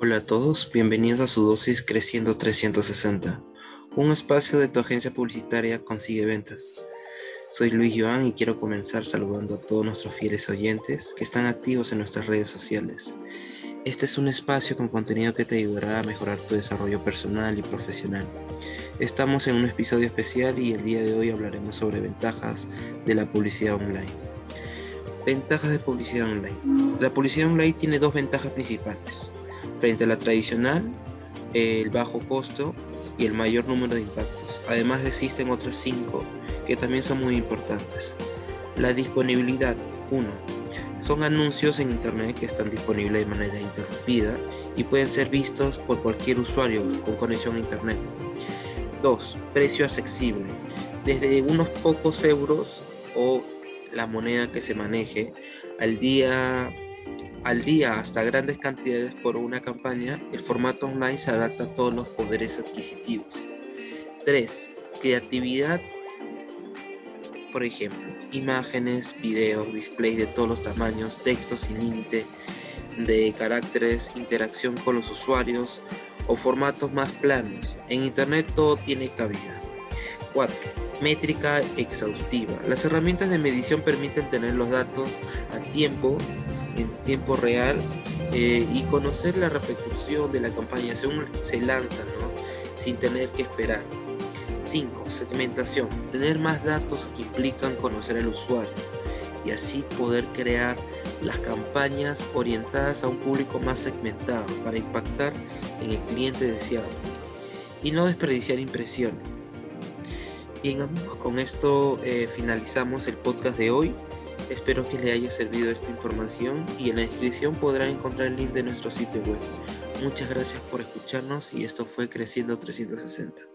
Hola a todos, bienvenidos a su dosis Creciendo 360, un espacio de tu agencia publicitaria Consigue Ventas. Soy Luis Joan y quiero comenzar saludando a todos nuestros fieles oyentes que están activos en nuestras redes sociales. Este es un espacio con contenido que te ayudará a mejorar tu desarrollo personal y profesional. Estamos en un episodio especial y el día de hoy hablaremos sobre ventajas de la publicidad online. Ventajas de publicidad online. La publicidad online tiene dos ventajas principales. Frente a la tradicional, el bajo costo y el mayor número de impactos. Además existen otras cinco que también son muy importantes. La disponibilidad. 1. Son anuncios en Internet que están disponibles de manera interrumpida y pueden ser vistos por cualquier usuario con conexión a Internet. 2. Precio accesible. Desde unos pocos euros o la moneda que se maneje al día al día hasta grandes cantidades por una campaña, el formato online se adapta a todos los poderes adquisitivos. 3. Creatividad. Por ejemplo, imágenes, videos, displays de todos los tamaños, textos sin límite de caracteres, interacción con los usuarios o formatos más planos. En Internet todo tiene cabida. 4. Métrica exhaustiva. Las herramientas de medición permiten tener los datos a tiempo, en tiempo real, eh, y conocer la repercusión de la campaña según se lanza, sin tener que esperar. 5. Segmentación. Tener más datos que implican conocer al usuario y así poder crear las campañas orientadas a un público más segmentado para impactar en el cliente deseado y no desperdiciar impresiones. Bien amigos, con esto eh, finalizamos el podcast de hoy. Espero que le haya servido esta información y en la descripción podrán encontrar el link de nuestro sitio web. Muchas gracias por escucharnos y esto fue Creciendo 360.